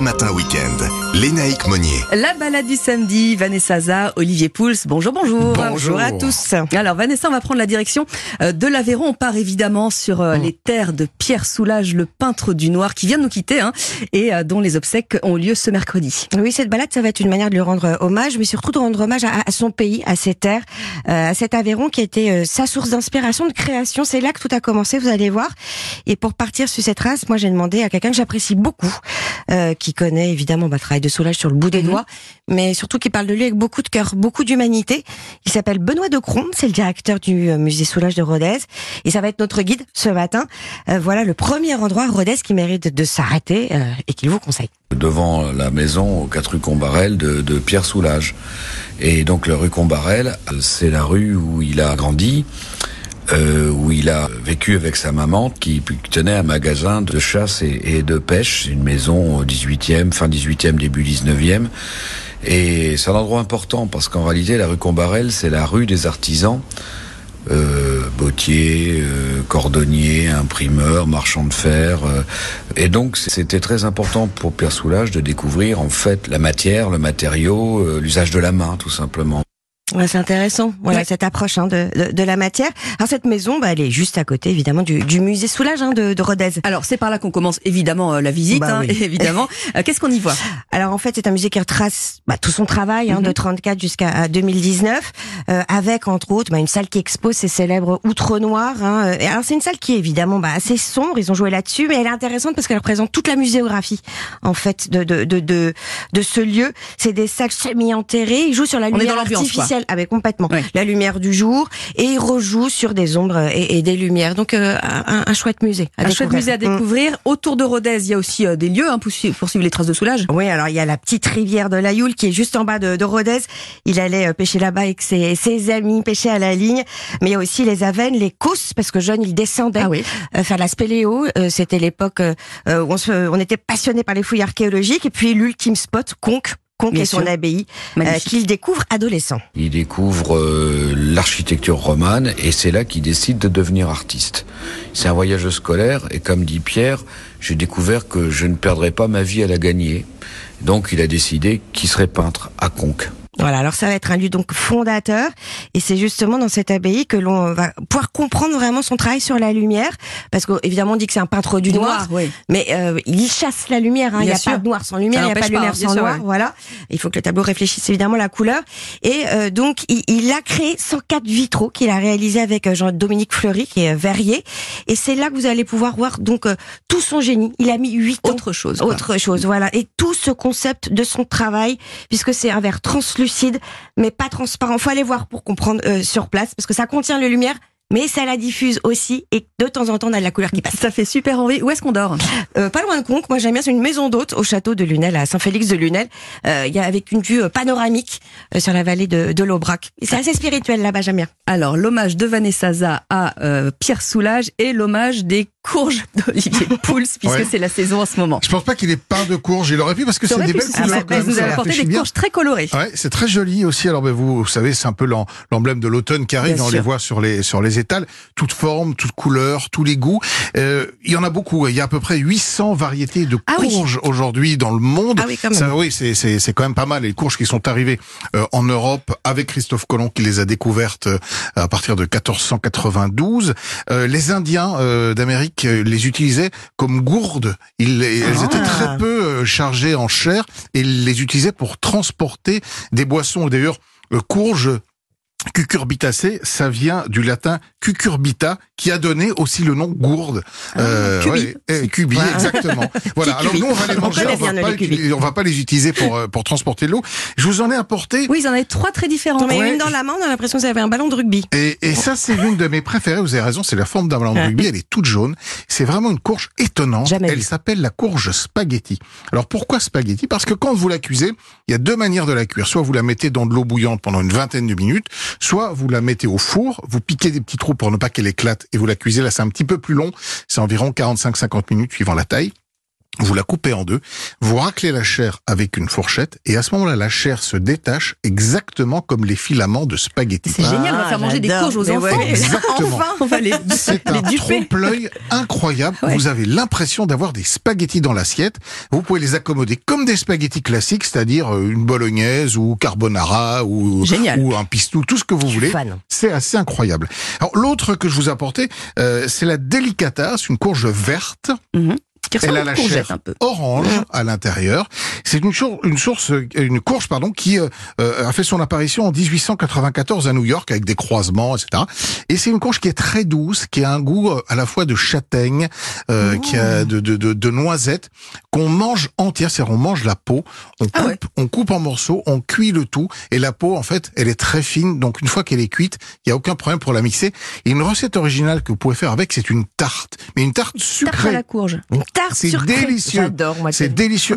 Matin Week-end. Lénaïque Monnier. La balade du samedi, Vanessa Za, Olivier Pouls. Bonjour, bonjour. Bonjour. à tous. Alors, Vanessa, on va prendre la direction euh, de l'Aveyron. On part évidemment sur euh, les terres de Pierre Soulages, le peintre du noir, qui vient de nous quitter, hein, et euh, dont les obsèques ont lieu ce mercredi. Oui, cette balade, ça va être une manière de lui rendre hommage, mais surtout de rendre hommage à, à son pays, à ses terres, à cet Aveyron qui a été sa source d'inspiration, de création. C'est là que tout a commencé, vous allez voir. Et pour partir sur cette race, moi, j'ai demandé à quelqu'un que j'apprécie beaucoup, euh, qui connaît évidemment bah, le travail de Soulage sur le bout des Mhm. doigts, mais surtout qui parle de lui avec beaucoup de cœur, beaucoup d'humanité. Il s'appelle Benoît de Cron, c'est le directeur du euh, musée Soulage de Rodez, et ça va être notre guide ce matin. Euh, voilà le premier endroit à Rodez qui mérite de, s'arrêter euh, et qu'il vous conseille. devant la maison aux 4 rue Combarel de, de Pierre Soulages. Et donc la rue Combarel, c'est la rue où il a grandi, euh, où il a vécu avec sa maman qui tenait un magasin de chasse et, de pêche, une maison au 18e, fin 18e, début 19e. Et c'est un endroit important parce qu'en réalité la rue Combarel, c'est la rue des artisans. Euh, bottier, euh, cordonnier, imprimeur, marchand de fer. euh, et donc c'était très important pour Pierre Soulages de découvrir en fait la matière, le matériau, euh, l'usage de la main tout simplement. Ouais, c'est intéressant, voilà Ouais. cette approche hein, de, de, de la matière. Alors cette maison, bah, elle est juste à côté évidemment du, du musée Soulage hein, de, de Rodez. Alors, c'est par là qu'on commence évidemment euh, la visite, Bah hein, oui. évidemment. Euh, Qu'est-ce qu'on y voit? Alors en fait, c'est un musée qui retrace bah, tout son travail hein, de 34 jusqu'à 2019, euh, avec entre autres bah, une salle qui expose ses célèbres outre noirs. Hein. Euh, alors c'est une salle qui est évidemment bah, assez sombre, ils ont joué là-dessus, mais elle est intéressante parce qu'elle représente toute la muséographie en fait de de de de, de ce lieu. C'est des salles semi-enterrées, ils jouent sur la On lumière quoi. Mais complètement, Ouais. la lumière du jour, et ils rejouent sur des ombres et, et des lumières. Donc euh, un, un chouette musée. À Un chouette musée à Mm. découvrir. Autour de Rodez, il y a aussi euh, des lieux hein, pour, suivre, pour suivre les traces de Soulage. Oui, alors il y a la petite rivière de la Youle qui est juste en bas de, de Rodez. Il allait euh, pêcher là-bas avec ses, ses amis, pêcher à la ligne. Mais il y a aussi les Avennes, les Causses, parce que jeune, il descendait Ah oui. faire la spéléo. C'était l'époque où on, se, on était passionné par les fouilles archéologiques. Et puis l'ultime spot, Conques. Conques Bien et son sûr. abbaye, euh, qu'il découvre adolescent. Il découvre euh, l'architecture romane et c'est là qu'il décide de devenir artiste. C'est un voyage scolaire et comme dit Pierre, j'ai découvert que je ne perdrais pas ma vie à la gagner. Donc il a décidé qu'il serait peintre à Conques. Voilà, alors ça va être un lieu donc fondateur, et c'est justement dans cette abbaye que l'on va pouvoir comprendre vraiment son travail sur la lumière, parce qu'évidemment on dit que c'est un peintre du, noir, oui. mais euh, il chasse la lumière. hein. Il n'y a sûr. pas de noir sans lumière, il n'y a pas de pas, lumière sans sûr, noir. ouais. Voilà, il faut que le tableau réfléchisse évidemment la couleur. Et euh, donc il, il a créé 104 vitraux qu'il a réalisés avec euh, Jean-Dominique Fleury, qui est euh, verrier, et c'est là que vous allez pouvoir voir donc euh, tout son génie. Il a mis 8 ans Autre chose. quoi. autre chose, voilà. Et tout ce concept de son travail, puisque c'est un verre translucide, mais pas transparent. Faut aller voir pour comprendre euh, sur place, parce que ça contient la lumière, mais ça la diffuse aussi, et de temps en temps, on a de la couleur qui passe. Ça fait super envie. Où est-ce qu'on dort? Euh, pas loin de Conques, moi j'aime bien, c'est une maison d'hôte au château de Lunel, à Saint-Félix de Lunel. Euh, Il y a avec une vue panoramique euh, sur la vallée de, de l'Aubrac. C'est assez spirituel là-bas, j'aime bien. Alors, l'hommage de Vanessa à Pierre Soulage et l'hommage des courges d'Olivier Pouls, puisque Ouais. c'est la saison en ce moment. Je pense pas qu'il ait peint de courges. Il aurait pu parce que c'est des belles couleurs. même, vous avez apporté des courges très colorées. Ouais, c'est très joli aussi. Alors, ben, vous, vous savez, c'est un peu l'em- l'emblème de l'automne qui arrive. Bien On sûr. les voit sur les sur les étals, toutes formes, toutes couleurs, tous les goûts. Euh, il y en a beaucoup. Il y a à peu près 800 variétés de Ah oui. courges aujourd'hui dans le monde. Ah oui, quand même. Ça, oui, c'est c'est c'est quand même pas mal. Les courges qui sont arrivées euh, en Europe avec Christophe Colomb qui les a découvertes euh, à partir de 1492. Euh, les Indiens euh, d'Amérique euh, les utilisaient comme gourdes. Ils, elles étaient Ah. très peu euh, chargées en chair et ils les utilisaient pour transporter des boissons. D'ailleurs, courge cucurbitacée, ça vient du latin cucurbita, qui a donné aussi le nom gourde. Ah, cubi. ouais, eh, cubi, exactement. voilà. Alors nous, on va les On manger, connaît on va, pas les on va pas les utiliser pour euh, pour transporter de l'eau. Je vous en ai apporté. Oui, ils en avaient trois très différents. On met Ouais. une dans la main, on a l'impression que vous avez un ballon de rugby. Et, et ça, c'est l'une de mes préférées. Vous avez raison, c'est la forme d'un ballon de rugby. Elle est toute jaune. C'est vraiment une courge étonnante. Jamais Elle s'appelle la courge spaghetti. Alors pourquoi spaghetti? Parce que quand vous la cuisez, il y a deux manières de la cuire. Soit vous la mettez dans de l'eau bouillante pendant une vingtaine de minutes, soit vous la mettez au four, vous piquez des petits trous pour ne pas qu'elle éclate et vous la cuisez. Là, c'est un petit peu plus long. C'est environ 45-50 minutes suivant la taille. Vous la coupez en deux, vous raclez la chair avec une fourchette et à ce moment-là, la chair se détache exactement comme les filaments de spaghettis. C'est génial, on va Ah, faire manger des courges aux enfants. ouais. Exactement. Enfin, on va les, C'est un trompe-l'œil incroyable. Ouais. Vous avez l'impression d'avoir des spaghettis dans l'assiette. Vous pouvez les accommoder comme des spaghettis classiques, c'est-à-dire euh, une bolognaise ou carbonara ou, Génial. ou un pistou, tout ce que vous voulez. fan. C'est assez incroyable. Alors l'autre que je vous apportais, euh, c'est la delicata, c'est une courge verte. Mhm. Qui Elle a la chair un peu. orange à l'intérieur. C'est une, une source, euh, une courge pardon, qui euh, euh, a fait son apparition en 1894 à New York avec des croisements, etc. Et c'est une courge qui est très douce, qui a un goût euh, à la fois de châtaigne, euh, qui a de, de, de, de noisette, qu'on mange entière, c'est-à-dire on mange la peau, on coupe, Ah ouais. on coupe en morceaux, on cuit le tout, et la peau en fait, elle est très fine. Donc une fois qu'elle est cuite, il y a aucun problème pour la mixer. Et une recette originale que vous pouvez faire avec, c'est une tarte, mais une tarte Tarte à sucrée. la courge. Une tarte C'est sucrée. délicieux. J'adore, moi. C'est délicieux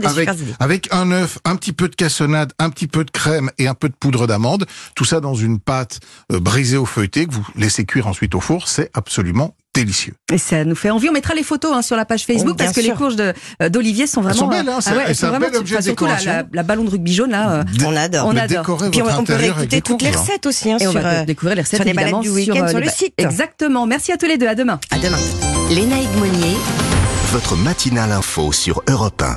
avec un œuf, un petit peu de cassonade, un petit peu de crème et un peu de poudre d'amande. Tout ça dans une pâte euh, brisée au feuilleté que vous laissez cuire ensuite au four. C'est absolument délicieux. Et ça nous fait envie. On mettra les photos hein, sur la page Facebook Oh, parce que les courges de, euh, d'Olivier sont vraiment. sont belles, hein, euh, c'est- ah ouais, elles c'est sont un vraiment bel objet de la, la, la ballon de rugby jaune là. euh, On adore. On adore. Puis on, on peut réécouter toutes les courges, hein. recettes aussi hein, et on sur, va euh, découvrir les recettes sur les évidemment du week-end sur le site. Exactement. Merci à tous les deux. À demain. À demain. Lénaïque Monnier. Votre matinale info sur Europe 1.